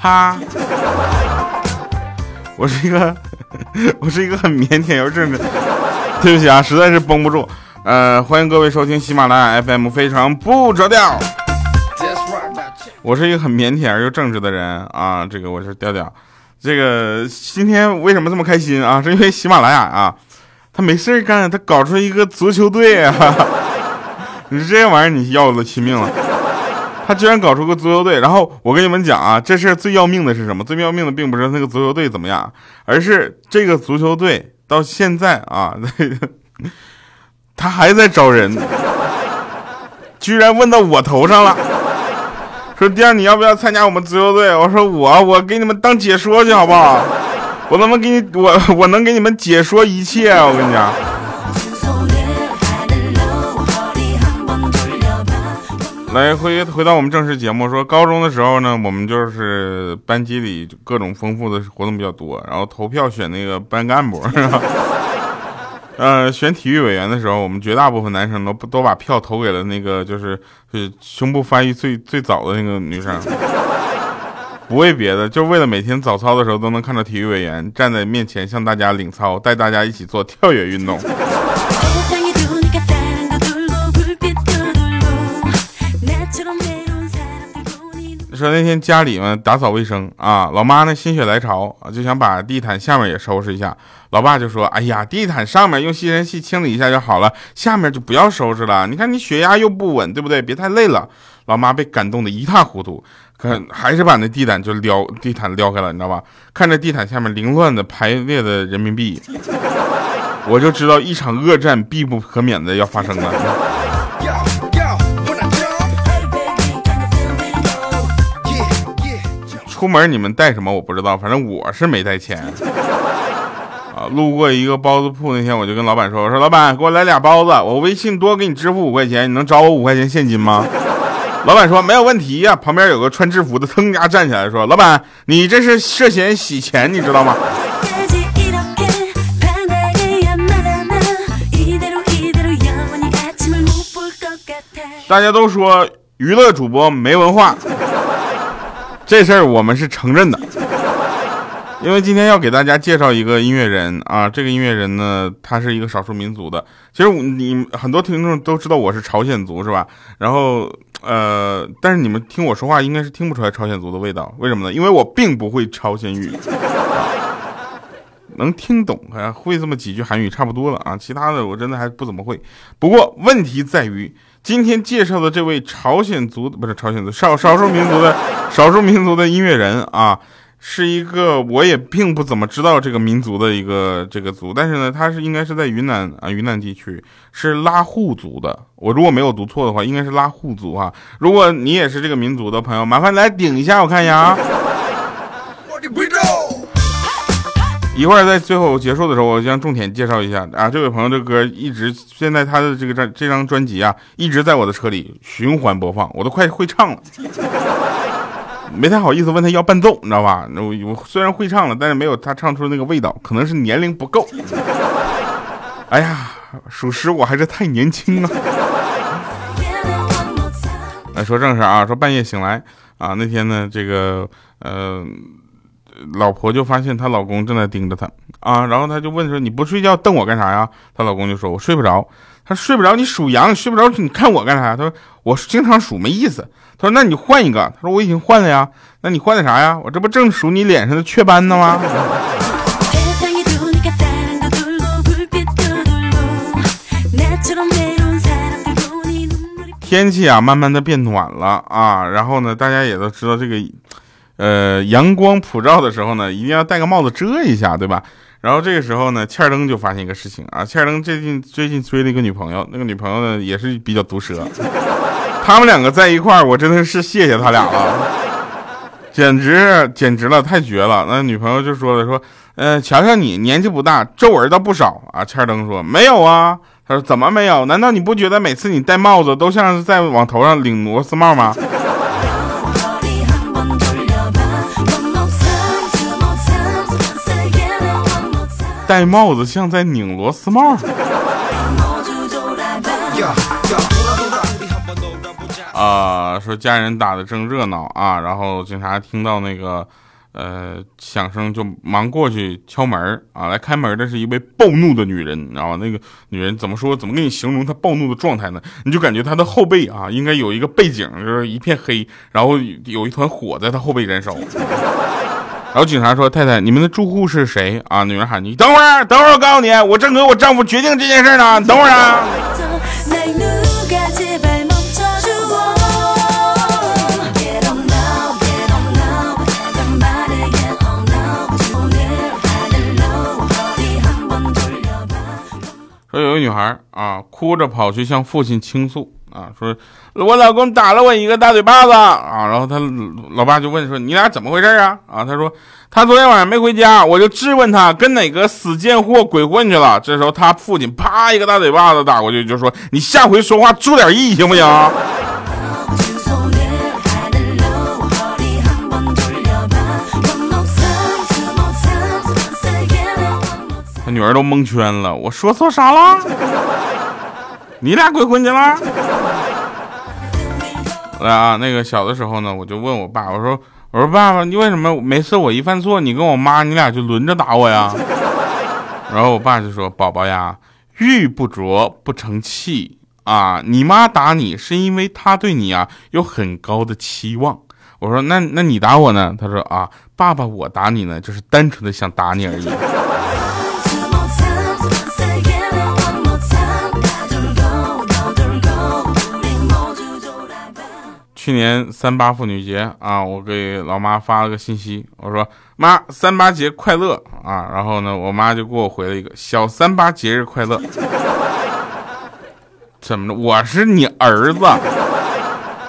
哈。我是一个，我是一个很腼腆又正直。对不起啊，实在是绷不住。呃，欢迎各位收听喜马拉雅 FM，非常不着调。我是一个很腼腆而又正直的人啊，这个我是调调。这个今天为什么这么开心啊？是因为喜马拉雅啊，他没事干，他搞出一个足球队啊。你说这玩意儿，你要了亲命了。他居然搞出个足球队，然后我跟你们讲啊，这事最要命的是什么？最要命的并不是那个足球队怎么样，而是这个足球队到现在啊，他还在招人，居然问到我头上了，说第二你要不要参加我们足球队？我说我我给你们当解说去好不好？我能不能给你我我能给你们解说一切？我跟你讲。来回回到我们正式节目，说高中的时候呢，我们就是班级里各种丰富的活动比较多，然后投票选那个班干部，是吧？呃，选体育委员的时候，我们绝大部分男生都都把票投给了那个就是胸部发育最最早的那个女生，不为别的，就为了每天早操的时候都能看到体育委员站在面前向大家领操，带大家一起做跳跃运动。说那天家里嘛打扫卫生啊，老妈呢心血来潮就想把地毯下面也收拾一下。老爸就说：“哎呀，地毯上面用吸尘器清理一下就好了，下面就不要收拾了。你看你血压又不稳，对不对？别太累了。”老妈被感动的一塌糊涂，可还是把那地毯就撩地毯撩开了，你知道吧？看着地毯下面凌乱的排列的人民币，我就知道一场恶战必不可免的要发生了。出门你们带什么？我不知道，反正我是没带钱。啊，路过一个包子铺那天，我就跟老板说：“我说老板，给我来俩包子，我微信多给你支付五块钱，你能找我五块钱现金吗？” 老板说：“没有问题呀。”旁边有个穿制服的，腾家站起来说：“老板，你这是涉嫌洗钱，你知道吗？”大家都说娱乐主播没文化。这事儿我们是承认的，因为今天要给大家介绍一个音乐人啊，这个音乐人呢，他是一个少数民族的。其实你很多听众都知道我是朝鲜族，是吧？然后呃，但是你们听我说话应该是听不出来朝鲜族的味道，为什么呢？因为我并不会朝鲜语，能听懂，会这么几句韩语差不多了啊，其他的我真的还不怎么会。不过问题在于。今天介绍的这位朝鲜族不是朝鲜族少少数民族的少数民族的音乐人啊，是一个我也并不怎么知道这个民族的一个这个族，但是呢，他是应该是在云南啊云南地区是拉祜族的，我如果没有读错的话，应该是拉祜族啊。如果你也是这个民族的朋友，麻烦来顶一下，我看一下啊。一会儿在最后结束的时候，我将重点介绍一下啊，这位朋友的歌一直现在他的这个这这张专辑啊，一直在我的车里循环播放，我都快会唱了，没太好意思问他要伴奏，你知道吧？我我虽然会唱了，但是没有他唱出那个味道，可能是年龄不够。哎呀，属实我还是太年轻了。来说正事啊，说半夜醒来啊，那天呢，这个呃。老婆就发现她老公正在盯着她啊，然后她就问说：“你不睡觉瞪我干啥呀？”她老公就说：“我睡不着。”她睡不着，你属羊，睡不着，你看我干啥？她说：“我经常数，没意思。”她说：“那你换一个。”她说：“我已经换了呀。”那你换的啥呀？我这不正数你脸上的雀斑呢吗？天气啊，慢慢的变暖了啊，然后呢，大家也都知道这个。呃，阳光普照的时候呢，一定要戴个帽子遮一下，对吧？然后这个时候呢，欠儿登就发现一个事情啊，欠儿登最近最近追了一个女朋友，那个女朋友呢也是比较毒舌，他们两个在一块儿，我真的是谢谢他俩了，简直简直了，太绝了。那女朋友就说了，说，呃，瞧瞧你年纪不大，皱纹倒不少啊。欠儿登说没有啊，他说怎么没有？难道你不觉得每次你戴帽子都像是在往头上拧螺丝帽吗？戴帽子像在拧螺丝帽。啊，说家人打的正热闹啊，然后警察听到那个呃响声就忙过去敲门啊，来开门的是一位暴怒的女人，你知道吗？那个女人怎么说？怎么给你形容她暴怒的状态呢？你就感觉她的后背啊，应该有一个背景，就是一片黑，然后有一团火在她后背燃烧。然后警察说：“太太，你们的住户是谁啊？”女人喊：“你等会儿，等会儿，我告诉你，我正和我丈夫决定这件事呢，等会儿啊。”说有个女孩啊，哭着跑去向父亲倾诉啊，说我老公打了我一个大嘴巴子啊，然后他老爸就问说你俩怎么回事啊？啊，他说他昨天晚上没回家，我就质问他跟哪个死贱货鬼混去了。这时候他父亲啪一个大嘴巴子打过去，就说你下回说话注点意行不行？他女儿都蒙圈了，我说错啥了？你俩鬼混去了？来啊，那个小的时候呢，我就问我爸，我说我说爸爸，你为什么每次我一犯错，你跟我妈你俩就轮着打我呀？然后我爸就说，宝宝呀，玉不琢不成器啊，你妈打你是因为她对你啊有很高的期望。我说那那你打我呢？他说啊，爸爸我打你呢，就是单纯的想打你而已。去年三八妇女节啊，我给老妈发了个信息，我说妈三八节快乐啊，然后呢，我妈就给我回了一个小三八节日快乐。怎么着？我是你儿子，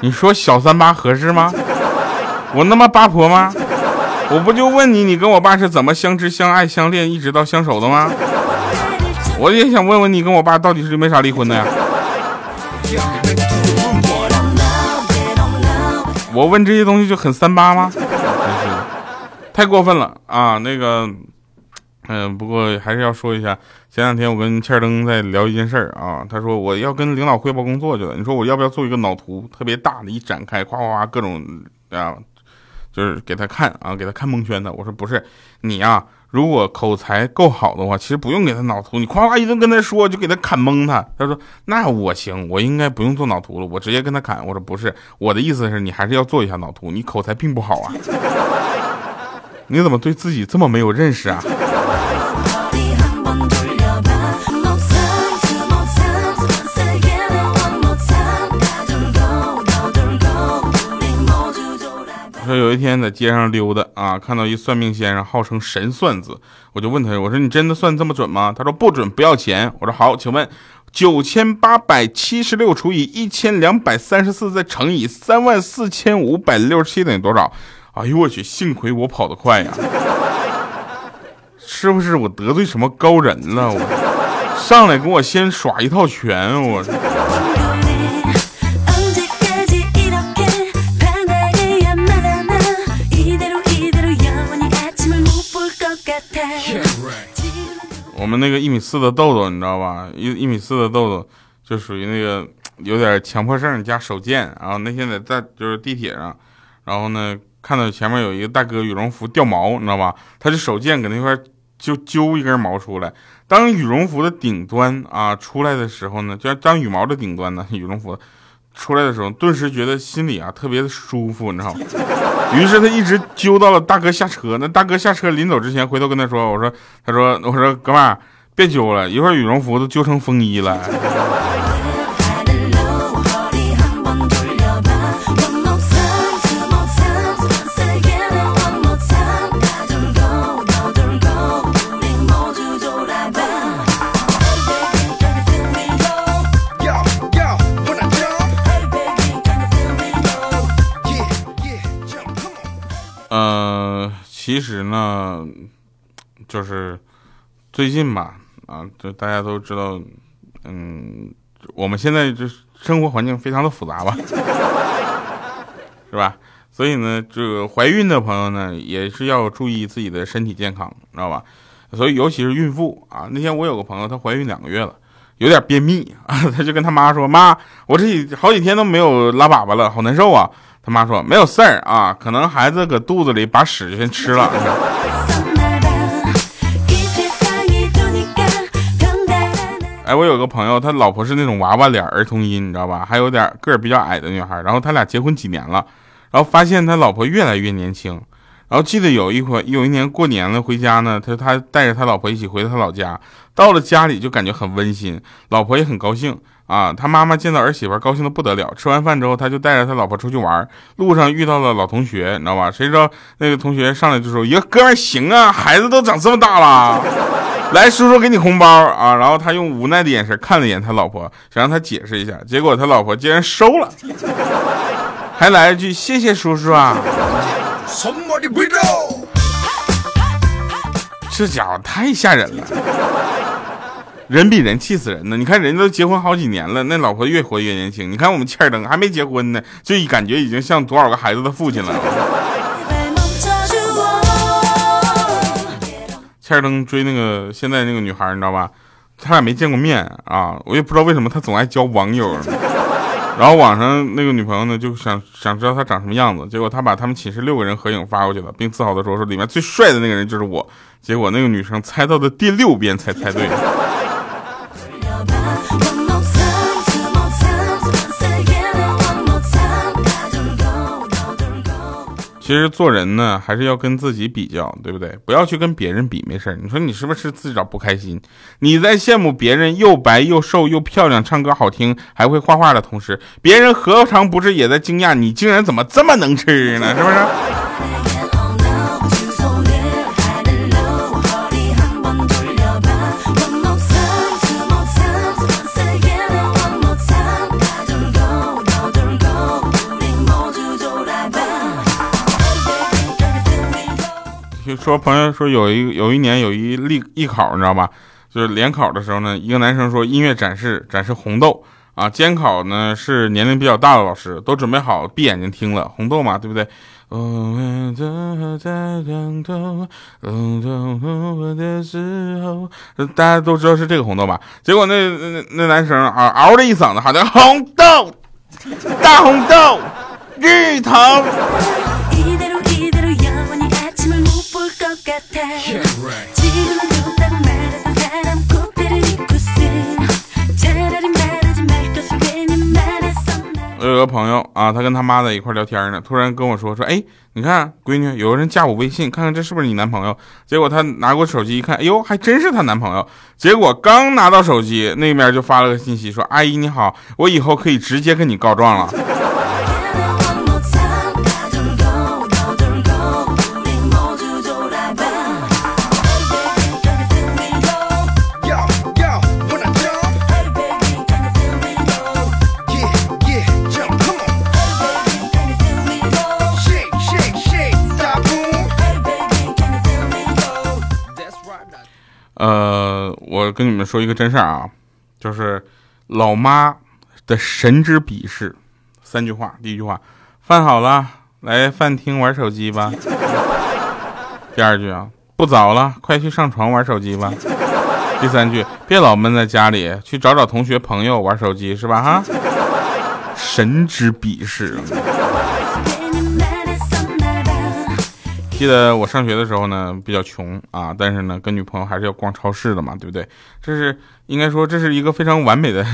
你说小三八合适吗？我那么八婆吗？我不就问你，你跟我爸是怎么相知相爱相恋，一直到相守的吗？我也想问问你，跟我爸到底是为啥离婚的呀？我问这些东西就很三八吗？真是太过分了啊！那个，嗯，不过还是要说一下，前两天我跟欠灯在聊一件事儿啊，他说我要跟领导汇报工作去了，你说我要不要做一个脑图，特别大的一展开，夸夸夸各种啊，就是给他看啊，给他看蒙圈的。我说不是，你呀。如果口才够好的话，其实不用给他脑图，你夸夸一顿跟他说，就给他砍蒙他。他说：“那我行，我应该不用做脑图了，我直接跟他砍。”我说：“不是，我的意思是你还是要做一下脑图，你口才并不好啊，你怎么对自己这么没有认识啊？”说有一天在街上溜达啊，看到一算命先生，号称神算子，我就问他，我说你真的算这么准吗？他说不准，不要钱。我说好，请问九千八百七十六除以一千两百三十四再乘以三万四千五百六十七等于多少？哎呦我去，幸亏我跑得快呀！是不是我得罪什么高人了？我上来给我先耍一套拳，我。我们那个一米四的豆豆，你知道吧？一一米四的豆豆就属于那个有点强迫症加手贱。然后那天在在就是地铁上，然后呢看到前面有一个大哥羽绒服掉毛，你知道吧？他就手贱搁那块就揪一根毛出来。当羽绒服的顶端啊出来的时候呢，就当羽毛的顶端呢，羽绒服。出来的时候，顿时觉得心里啊特别的舒服，你知道吗？于是他一直揪到了大哥下车。那大哥下车临走之前，回头跟他说：“我说，他说，我说，哥们儿，别揪了，一会儿羽绒服都揪成风衣了。”其实呢，就是最近吧，啊，就大家都知道，嗯，我们现在这生活环境非常的复杂吧，是吧？所以呢，这个怀孕的朋友呢，也是要注意自己的身体健康，知道吧？所以尤其是孕妇啊，那天我有个朋友，她怀孕两个月了，有点便秘啊，她就跟她妈说：“妈，我这好几天都没有拉粑粑了，好难受啊。”他妈说：“没有事儿啊，可能孩子搁肚子里把屎先吃了。”哎，我有个朋友，他老婆是那种娃娃脸儿童音，你知道吧？还有点个儿比较矮的女孩。然后他俩结婚几年了，然后发现他老婆越来越年轻。然后记得有一回，有一年过年了，回家呢，他他带着他老婆一起回他老家。到了家里就感觉很温馨，老婆也很高兴啊。他妈妈见到儿媳妇高兴的不得了。吃完饭之后，他就带着他老婆出去玩，路上遇到了老同学，你知道吧？谁知道那个同学上来就说：“哟哥们行啊，孩子都长这么大了，来叔叔给你红包啊。”然后他用无奈的眼神看了一眼他老婆，想让他解释一下，结果他老婆竟然收了，还来一句：“谢谢叔叔啊。”这家伙太吓人了，人比人气死人呢！你看人家都结婚好几年了，那老婆越活越年轻。你看我们欠儿登还没结婚呢，就感觉已经像多少个孩子的父亲了。欠儿登追那个现在那个女孩，你知道吧？他俩没见过面啊，我也不知道为什么他总爱交网友。然后网上那个女朋友呢，就想想知道他长什么样子，结果他把他们寝室六个人合影发过去了，并自豪的说：“说里面最帅的那个人就是我。”结果那个女生猜到的第六遍才猜对。其实做人呢，还是要跟自己比较，对不对？不要去跟别人比，没事你说你是不是自找不开心？你在羡慕别人又白又瘦又漂亮，唱歌好听，还会画画的同时，别人何尝不是也在惊讶你竟然怎么这么能吃呢？是不是？说朋友说有一有一年有一例艺考，你知道吧？就是联考的时候呢，一个男生说音乐展示展示红豆啊，监考呢是年龄比较大的老师，都准备好闭眼睛听了红豆嘛，对不对？大家都知道是这个红豆吧？结果那那那男生啊，嗷的一嗓子喊的红豆，大红豆，芋头。我有个朋友啊，他跟他妈在一块聊天呢，突然跟我说说，哎，你看，闺女，有个人加我微信，看看这是不是你男朋友？结果他拿过手机一看，哎呦，还真是她男朋友。结果刚拿到手机，那边就发了个信息说，阿姨你好，我以后可以直接跟你告状了。跟你们说一个真事儿啊，就是老妈的神之鄙视，三句话。第一句话，饭好了，来饭厅玩手机吧。第二句啊，不早了，快去上床玩手机吧。第三句，别老闷在家里，去找找同学朋友玩手机是吧？哈，神之鄙视。记得我上学的时候呢，比较穷啊，但是呢，跟女朋友还是要逛超市的嘛，对不对？这是应该说这是一个非常完美的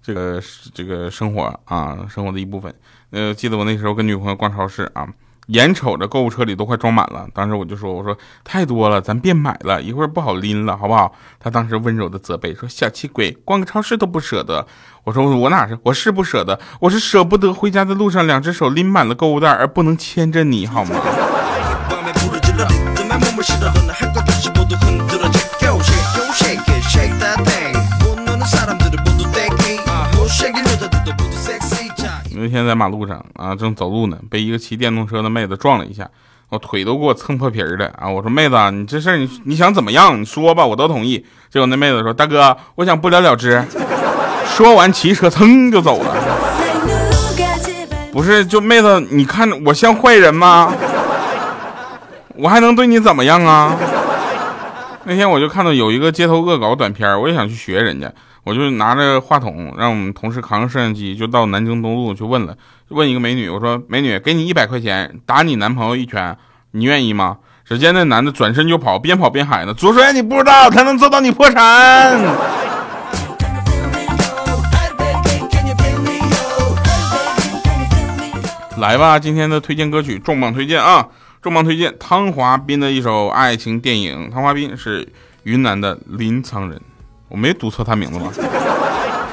这个这个生活啊，生活的一部分。呃，记得我那时候跟女朋友逛超市啊，眼瞅着购物车里都快装满了，当时我就说，我说太多了，咱别买了，一会儿不好拎了，好不好？她当时温柔的责备说，小气鬼，逛个超市都不舍得。我说我哪是，我是不舍得，我是舍不得回家的路上两只手拎满了购物袋而不能牵着你，好吗？那天在马路上啊，正走路呢，被一个骑电动车的妹子撞了一下，我腿都给我蹭破皮儿了啊！我说妹子，你这事儿你你想怎么样？你说吧，我都同意。结果那妹子说：“大哥，我想不了了之。”说完骑车噌就走了。不是，就妹子，你看我像坏人吗？我还能对你怎么样啊？那天我就看到有一个街头恶搞短片，我也想去学人家。我就拿着话筒，让我们同事扛着摄像机，就到南京东路去问了，问一个美女，我说：“美女，给你一百块钱，打你男朋友一拳，你愿意吗？”只见那男的转身就跑，边跑边喊呢：“左帅，你不知道他能做到你破产。” 来吧，今天的推荐歌曲重磅推荐啊！重磅推荐汤华斌的一首爱情电影。汤华斌是云南的临沧人，我没读错他名字吧？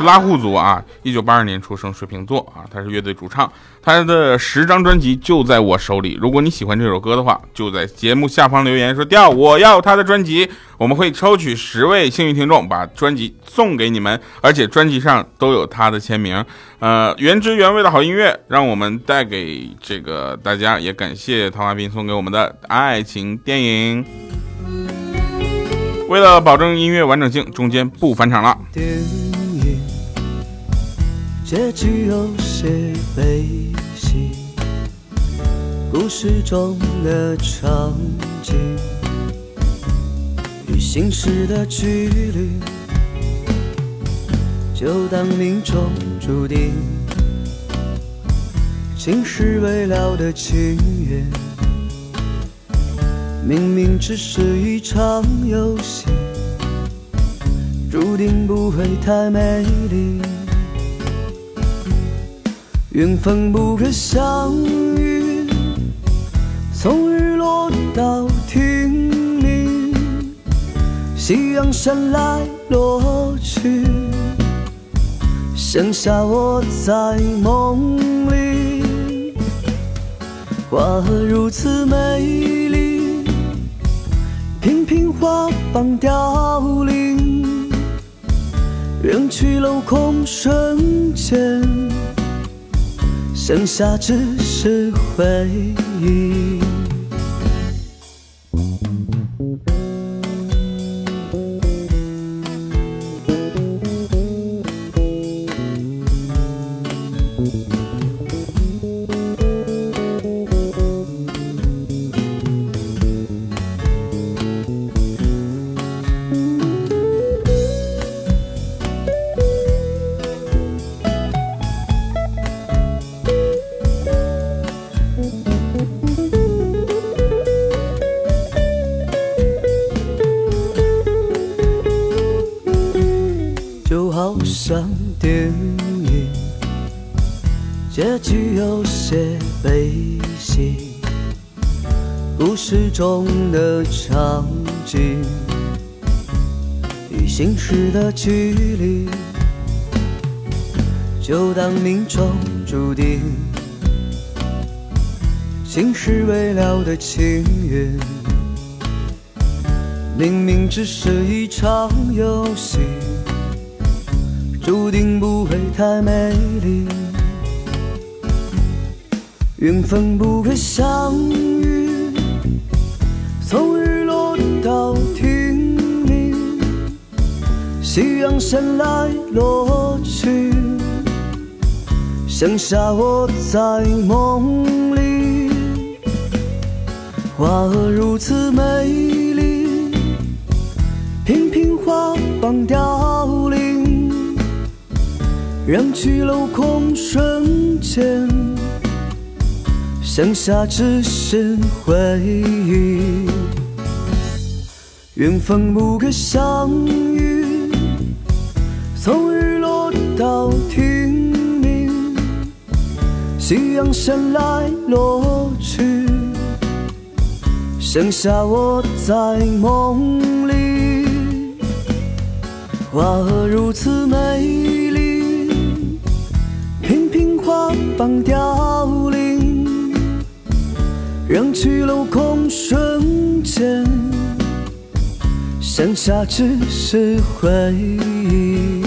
拉祜族啊，一九八二年出生，水瓶座啊，他是乐队主唱，他的十张专辑就在我手里。如果你喜欢这首歌的话，就在节目下方留言说“调我要他的专辑”，我们会抽取十位幸运听众，把专辑送给你们，而且专辑上都有他的签名。呃，原汁原味的好音乐，让我们带给这个大家，也感谢陶华斌送给我们的爱情电影。为了保证音乐完整性，中间不返场了。结局有些悲喜，故事中的场景与现实的距离，就当命中注定。情是未了的情缘，明明只是一场游戏，注定不会太美丽。缘分不可相遇，从日落到天明，夕阳山来落去，剩下我在梦里。花如此美丽，片片花瓣凋零，人去楼空瞬间。剩下只是回忆。电影结局有些悲喜，故事中的场景与现实的距离，就当命中注定。心事未了的情缘，明明只是一场游戏，注定不会太美丽。缘分不可相遇，从日落到天明，夕阳山来落去，剩下我在梦里。花儿如此美丽，频频花瓣凋，人去楼空瞬间。剩下只是回忆，缘分不可相遇，从日落到天明，夕阳山来落去，剩下我在梦里。花儿如此美频花瓣凋零。人去楼空瞬间，剩下只是回忆。